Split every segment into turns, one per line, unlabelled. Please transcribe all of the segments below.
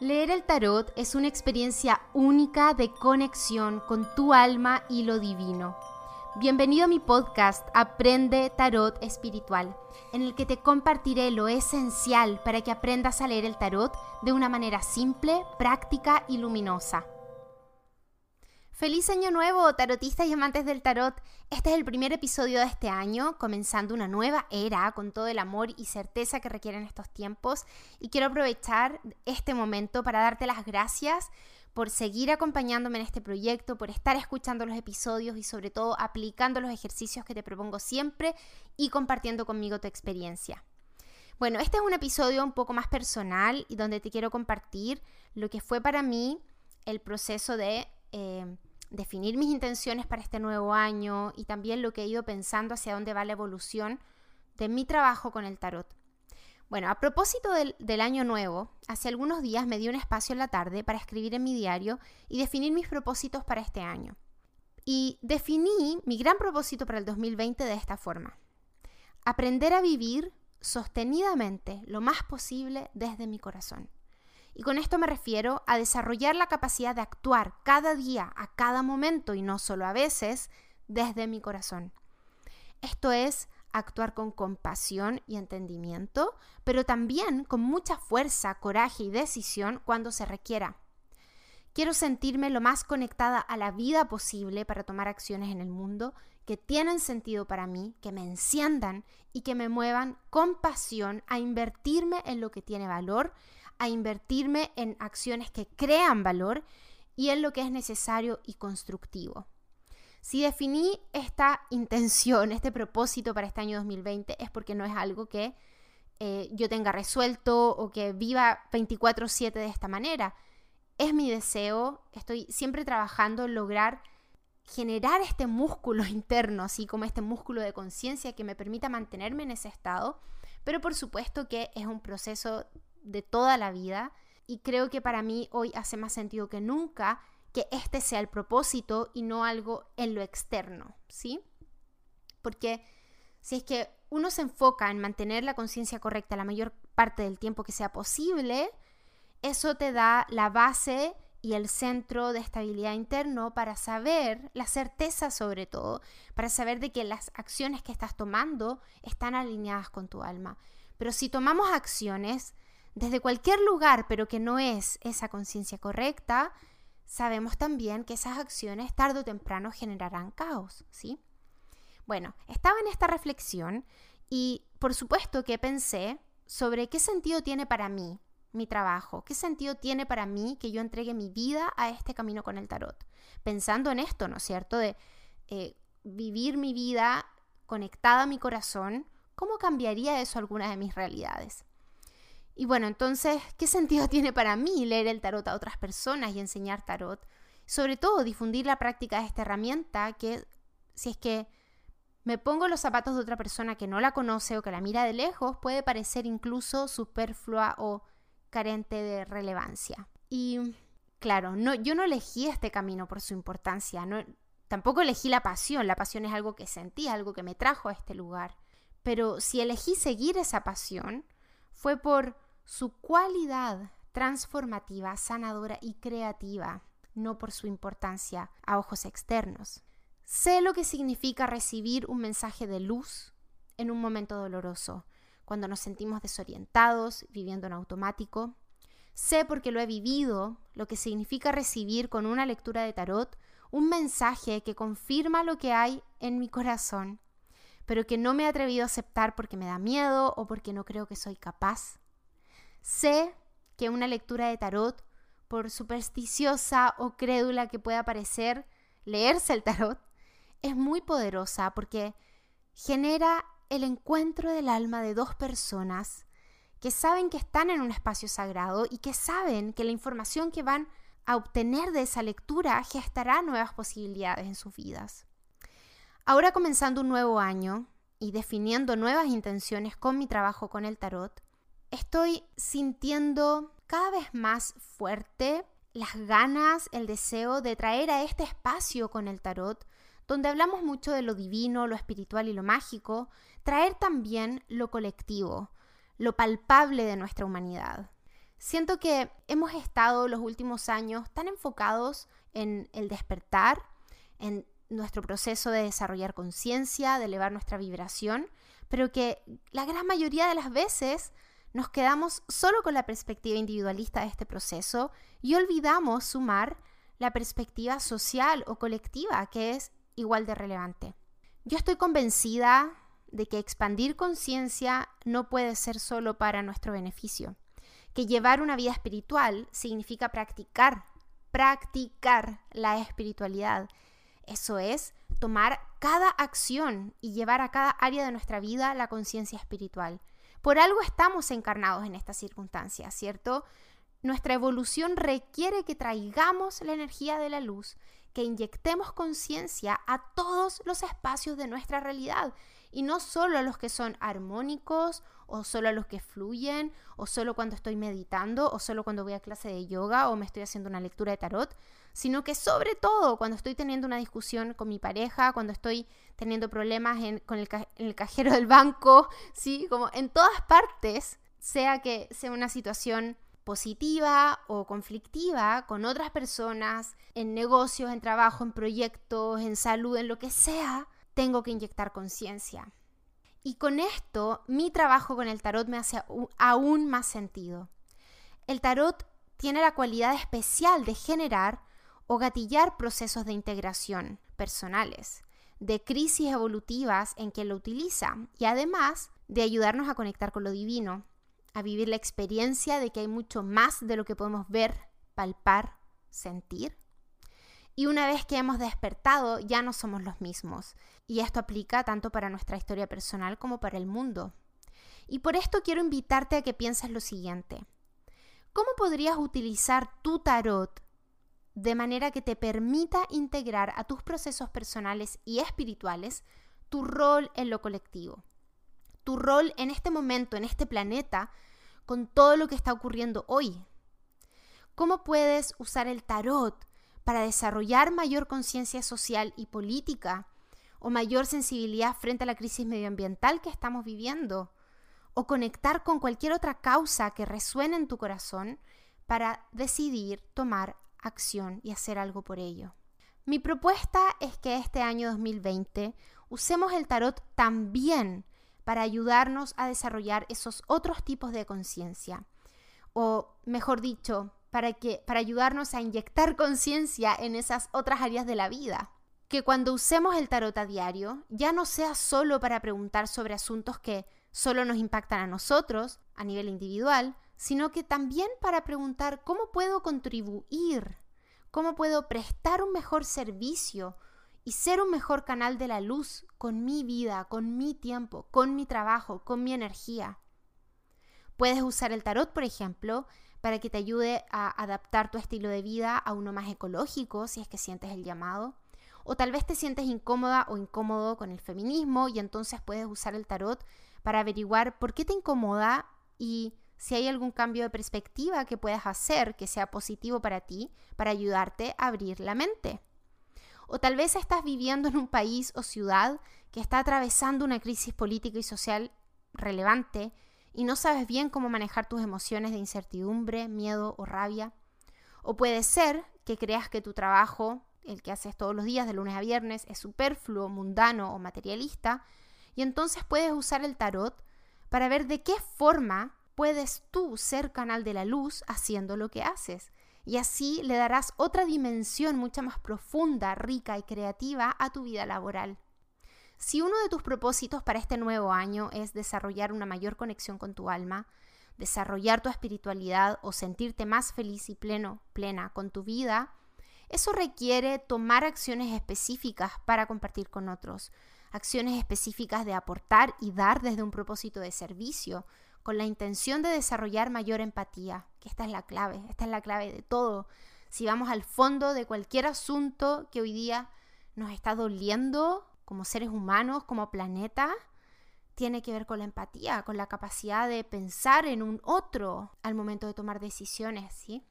Leer el tarot es una experiencia única de conexión con tu alma y lo divino. Bienvenido a mi podcast Aprende Tarot Espiritual, en el que te compartiré lo esencial para que aprendas a leer el tarot de una manera simple, práctica y luminosa. Feliz año nuevo, tarotistas y amantes del tarot. Este es el primer episodio de este año, comenzando una nueva era con todo el amor y certeza que requieren estos tiempos. Y quiero aprovechar este momento para darte las gracias por seguir acompañándome en este proyecto, por estar escuchando los episodios y sobre todo aplicando los ejercicios que te propongo siempre y compartiendo conmigo tu experiencia. Bueno, este es un episodio un poco más personal y donde te quiero compartir lo que fue para mí el proceso de... Eh, definir mis intenciones para este nuevo año y también lo que he ido pensando hacia dónde va la evolución de mi trabajo con el tarot. Bueno, a propósito del, del, año nuevo, hace algunos días me di un espacio en la tarde para escribir en mi diario y definir mis propósitos para este año. Y definí mi gran propósito para el 2020 de esta forma. Aprender a vivir sostenidamente lo más posible desde mi corazón. Y con esto me refiero a desarrollar la capacidad de actuar cada día, a cada momento y no solo a veces, desde mi corazón. Esto es actuar con compasión y entendimiento, pero también con mucha fuerza, coraje y decisión cuando se requiera. Quiero sentirme lo más conectada a la vida posible para tomar acciones en el mundo que tienen sentido para mí, que me enciendan y que me muevan con pasión a invertirme en lo que tiene valor a invertirme en acciones que crean valor y en lo que es necesario y constructivo. Si definí esta intención, este propósito para este año 2020, es porque no es algo que eh, yo tenga resuelto o que viva 24/7 de esta manera. Es mi deseo, estoy siempre trabajando en lograr generar este músculo interno, así como este músculo de conciencia que me permita mantenerme en ese estado, pero por supuesto que es un proceso de toda la vida y creo que para mí hoy hace más sentido que nunca que este sea el propósito y no algo en lo externo, ¿sí? Porque si es que uno se enfoca en mantener la conciencia correcta la mayor parte del tiempo que sea posible, eso te da la base y el centro de estabilidad interno para saber, la certeza sobre todo, para saber de que las acciones que estás tomando están alineadas con tu alma. Pero si tomamos acciones desde cualquier lugar, pero que no es esa conciencia correcta, sabemos también que esas acciones tarde o temprano generarán caos, ¿sí? Bueno, estaba en esta reflexión y por supuesto que pensé sobre qué sentido tiene para mí mi trabajo, qué sentido tiene para mí que yo entregue mi vida a este camino con el tarot. Pensando en esto, ¿no es cierto? De eh, vivir mi vida conectada a mi corazón, ¿cómo cambiaría eso algunas de mis realidades? Y bueno, entonces, ¿qué sentido tiene para mí leer el tarot a otras personas y enseñar tarot? Sobre todo, difundir la práctica de esta herramienta que, si es que me pongo los zapatos de otra persona que no la conoce o que la mira de lejos, puede parecer incluso superflua o carente de relevancia. Y claro, no, yo no elegí este camino por su importancia, no, tampoco elegí la pasión, la pasión es algo que sentí, algo que me trajo a este lugar. Pero si elegí seguir esa pasión, fue por su cualidad transformativa, sanadora y creativa, no por su importancia a ojos externos. Sé lo que significa recibir un mensaje de luz en un momento doloroso, cuando nos sentimos desorientados, viviendo en automático. Sé porque lo he vivido lo que significa recibir con una lectura de tarot un mensaje que confirma lo que hay en mi corazón pero que no me he atrevido a aceptar porque me da miedo o porque no creo que soy capaz. Sé que una lectura de tarot, por supersticiosa o crédula que pueda parecer, leerse el tarot, es muy poderosa porque genera el encuentro del alma de dos personas que saben que están en un espacio sagrado y que saben que la información que van a obtener de esa lectura gestará nuevas posibilidades en sus vidas. Ahora comenzando un nuevo año y definiendo nuevas intenciones con mi trabajo con el tarot, estoy sintiendo cada vez más fuerte las ganas, el deseo de traer a este espacio con el tarot, donde hablamos mucho de lo divino, lo espiritual y lo mágico, traer también lo colectivo, lo palpable de nuestra humanidad. Siento que hemos estado los últimos años tan enfocados en el despertar, en nuestro proceso de desarrollar conciencia, de elevar nuestra vibración, pero que la gran mayoría de las veces nos quedamos solo con la perspectiva individualista de este proceso y olvidamos sumar la perspectiva social o colectiva, que es igual de relevante. Yo estoy convencida de que expandir conciencia no puede ser solo para nuestro beneficio que llevar una vida espiritual significa practicar, practicar la espiritualidad. Eso es tomar cada acción y llevar a cada área de nuestra vida la conciencia espiritual. Por algo estamos encarnados en estas circunstancias, ¿cierto? Nuestra evolución requiere que traigamos la energía de la luz, que inyectemos conciencia a todos los espacios de nuestra realidad y no solo a los que son armónicos o solo a los que fluyen o solo cuando estoy meditando o solo cuando voy a clase de yoga o me estoy haciendo una lectura de tarot, sino que sobre todo cuando estoy teniendo una discusión con mi pareja, cuando estoy teniendo problemas con el, en el cajero del banco, ¿sí? Como en todas partes, sea que sea una situación positiva o conflictiva con otras personas, en negocios, en trabajo, en proyectos, en salud, en lo que sea, tengo que inyectar conciencia. Y con esto, mi trabajo con el tarot me hace aún más sentido. El tarot tiene la cualidad especial de generar o gatillar procesos de integración personales, de crisis evolutivas en que lo utiliza y además de ayudarnos a conectar con lo divino, a vivir la experiencia de que hay mucho más de lo que podemos ver, palpar, sentir. Y una vez que hemos despertado, ya no somos los mismos. Y esto aplica tanto para nuestra historia personal como para el mundo. Y por esto quiero invitarte a que pienses lo siguiente. ¿Cómo podrías utilizar tu tarot de manera que te permita integrar a tus procesos personales y espirituales tu rol en lo colectivo? Tu rol en este momento, en este planeta, con todo lo que está ocurriendo hoy. ¿Cómo puedes usar el tarot para desarrollar mayor conciencia social y política o mayor sensibilidad frente a la crisis medioambiental que estamos viviendo o conectar con cualquier otra causa que resuene en tu corazón para decidir tomar acción y hacer algo por ello. Mi propuesta es que este año 2020 usemos el tarot también para ayudarnos a desarrollar esos otros tipos de conciencia. O mejor dicho, para, que, para ayudarnos a inyectar conciencia en esas otras áreas de la vida. Que cuando usemos el tarot a diario ya no sea solo para preguntar sobre asuntos que solo nos impactan a nosotros a nivel individual, sino que también para preguntar cómo puedo contribuir, cómo puedo prestar un mejor servicio y ser un mejor canal de la luz con mi vida, con mi tiempo, con mi trabajo, con mi energía. Puedes usar el tarot, por ejemplo, para que te ayude a adaptar tu estilo de vida a uno más ecológico, si es que sientes el llamado. O tal vez te sientes incómoda o incómodo con el feminismo y entonces puedes usar el tarot para averiguar por qué te incomoda y si hay algún cambio de perspectiva que puedas hacer que sea positivo para ti, para ayudarte a abrir la mente. O tal vez estás viviendo en un país o ciudad que está atravesando una crisis política y social relevante y no sabes bien cómo manejar tus emociones de incertidumbre, miedo o rabia. O puede ser que creas que tu trabajo, el que haces todos los días de lunes a viernes, es superfluo, mundano o materialista, y entonces puedes usar el tarot para ver de qué forma puedes tú ser canal de la luz haciendo lo que haces. Y así le darás otra dimensión mucha más profunda, rica y creativa a tu vida laboral. Si uno de tus propósitos para este nuevo año es desarrollar una mayor conexión con tu alma, desarrollar tu espiritualidad o sentirte más feliz y pleno, plena con tu vida, eso requiere tomar acciones específicas para compartir con otros, acciones específicas de aportar y dar desde un propósito de servicio, con la intención de desarrollar mayor empatía, que esta es la clave, esta es la clave de todo. Si vamos al fondo de cualquier asunto que hoy día nos está doliendo como seres humanos, como planeta, tiene que ver con la empatía, con la capacidad de pensar en un otro al momento de tomar decisiones, ¿sí?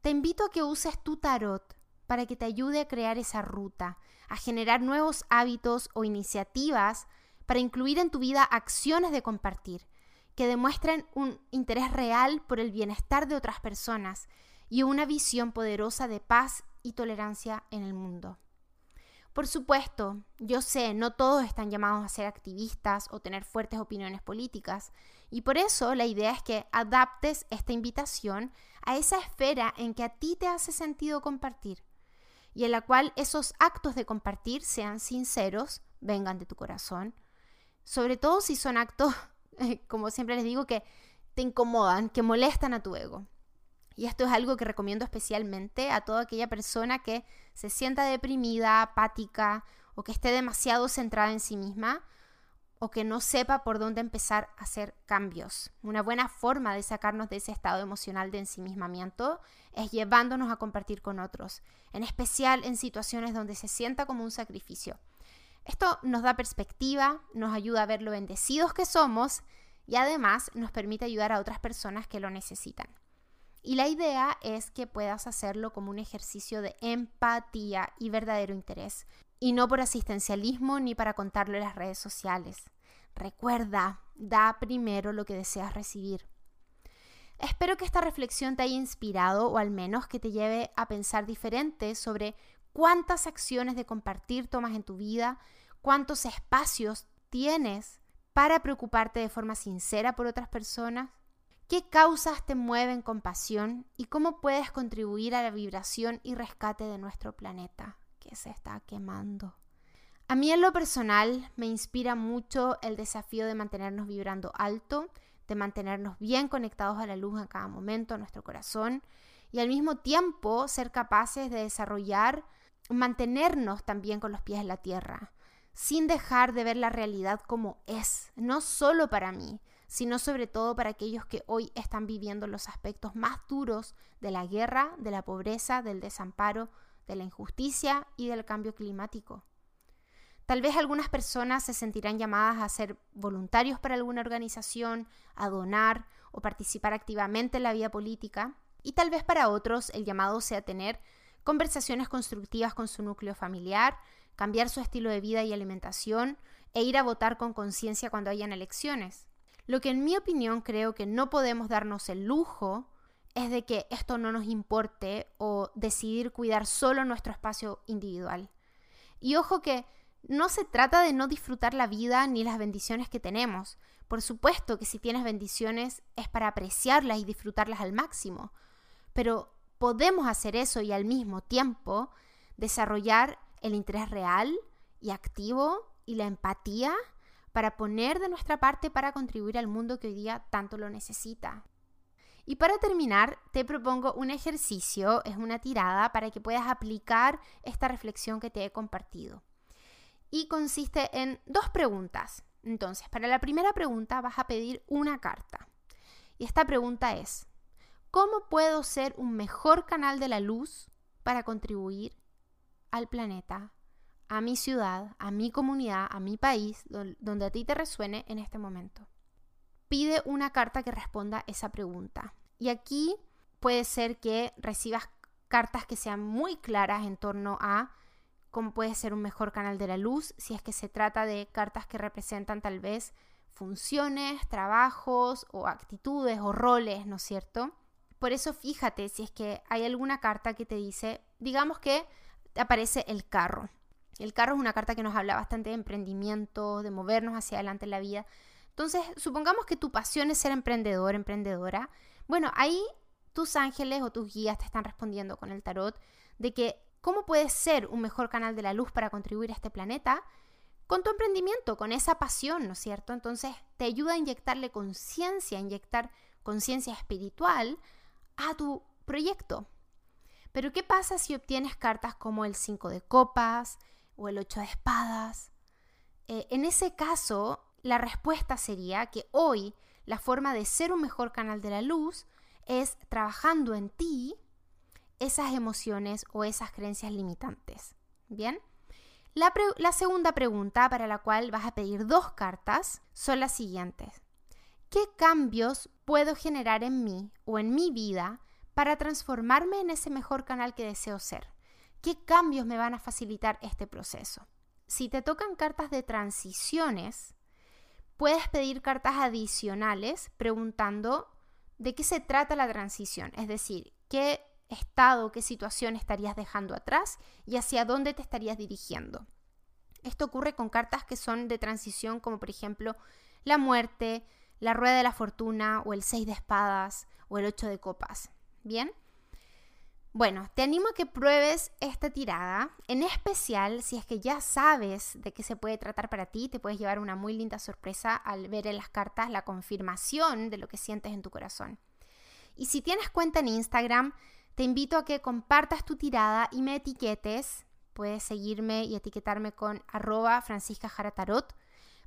Te invito a que uses tu tarot para que te ayude a crear esa ruta, a generar nuevos hábitos o iniciativas para incluir en tu vida acciones de compartir, que demuestren un interés real por el bienestar de otras personas y una visión poderosa de paz y tolerancia en el mundo. Por supuesto, yo sé, no todos están llamados a ser activistas o tener fuertes opiniones políticas, y por eso la idea es que adaptes esta invitación a esa esfera en que a ti te hace sentido compartir, y en la cual esos actos de compartir sean sinceros, vengan de tu corazón, sobre todo si son actos, como siempre les digo, que te incomodan, que molestan a tu ego. Y esto es algo que recomiendo especialmente a toda aquella persona que se sienta deprimida, apática o que esté demasiado centrada en sí misma o que no sepa por dónde empezar a hacer cambios. Una buena forma de sacarnos de ese estado emocional de ensimismamiento es llevándonos a compartir con otros, en especial en situaciones donde se sienta como un sacrificio. Esto nos da perspectiva, nos ayuda a ver lo bendecidos que somos y además nos permite ayudar a otras personas que lo necesitan. Y la idea es que puedas hacerlo como un ejercicio de empatía y verdadero interés, y no por asistencialismo ni para contarlo en las redes sociales. Recuerda, da primero lo que deseas recibir. Espero que esta reflexión te haya inspirado o al menos que te lleve a pensar diferente sobre cuántas acciones de compartir tomas en tu vida, cuántos espacios tienes para preocuparte de forma sincera por otras personas ¿Qué causas te mueven con pasión y cómo puedes contribuir a la vibración y rescate de nuestro planeta que se está quemando? A mí en lo personal me inspira mucho el desafío de mantenernos vibrando alto, de mantenernos bien conectados a la luz en cada momento, a nuestro corazón, y al mismo tiempo ser capaces de desarrollar, mantenernos también con los pies en la tierra, sin dejar de ver la realidad como es, no solo para mí, sino sobre todo para aquellos que hoy están viviendo los aspectos más duros de la guerra, de la pobreza, del desamparo, de la injusticia y del cambio climático. Tal vez algunas personas se sentirán llamadas a ser voluntarios para alguna organización, a donar o participar activamente en la vida política, y tal vez para otros el llamado sea tener conversaciones constructivas con su núcleo familiar, cambiar su estilo de vida y alimentación e ir a votar con conciencia cuando hayan elecciones. Lo que en mi opinión creo que no podemos darnos el lujo es de que esto no nos importe o decidir cuidar solo nuestro espacio individual. Y ojo que no se trata de no disfrutar la vida ni las bendiciones que tenemos. Por supuesto que si tienes bendiciones es para apreciarlas y disfrutarlas al máximo. Pero podemos hacer eso y al mismo tiempo desarrollar el interés real y activo y la empatía para poner de nuestra parte para contribuir al mundo que hoy día tanto lo necesita. Y para terminar, te propongo un ejercicio, es una tirada para que puedas aplicar esta reflexión que te he compartido. Y consiste en dos preguntas. Entonces, para la primera pregunta vas a pedir una carta. Y esta pregunta es, ¿cómo puedo ser un mejor canal de la luz para contribuir al planeta a mi ciudad, a mi comunidad, a mi país, donde a ti te resuene en este momento. Pide una carta que responda esa pregunta. Y aquí puede ser que recibas cartas que sean muy claras en torno a cómo puede ser un mejor canal de la luz, si es que se trata de cartas que representan tal vez funciones, trabajos o actitudes o roles, ¿no es cierto? Por eso fíjate si es que hay alguna carta que te dice, digamos que aparece el carro. El carro es una carta que nos habla bastante de emprendimiento, de movernos hacia adelante en la vida. Entonces, supongamos que tu pasión es ser emprendedor, emprendedora. Bueno, ahí tus ángeles o tus guías te están respondiendo con el tarot de que cómo puedes ser un mejor canal de la luz para contribuir a este planeta con tu emprendimiento, con esa pasión, ¿no es cierto? Entonces, te ayuda a inyectarle conciencia, a inyectar conciencia espiritual a tu proyecto. Pero ¿qué pasa si obtienes cartas como el 5 de copas, o el ocho de espadas. Eh, en ese caso, la respuesta sería que hoy la forma de ser un mejor canal de la luz es trabajando en ti esas emociones o esas creencias limitantes. Bien, la, la segunda pregunta para la cual vas a pedir dos cartas son las siguientes. ¿Qué cambios puedo generar en mí o en mi vida para transformarme en ese mejor canal que deseo ser? ¿Qué cambios me van a facilitar este proceso? Si te tocan cartas de transiciones, puedes pedir cartas adicionales preguntando de qué se trata la transición, es decir, qué estado, qué situación estarías dejando atrás y hacia dónde te estarías dirigiendo. Esto ocurre con cartas que son de transición, como por ejemplo la muerte, la rueda de la fortuna o el 6 de espadas o el 8 de copas. ¿Bien? Bueno, te animo a que pruebes esta tirada, en especial si es que ya sabes de qué se puede tratar para ti, te puedes llevar una muy linda sorpresa al ver en las cartas la confirmación de lo que sientes en tu corazón. Y si tienes cuenta en Instagram, te invito a que compartas tu tirada y me etiquetes. Puedes seguirme y etiquetarme con arroba Francisca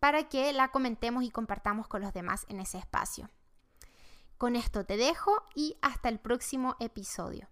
para que la comentemos y compartamos con los demás en ese espacio. Con esto te dejo y hasta el próximo episodio.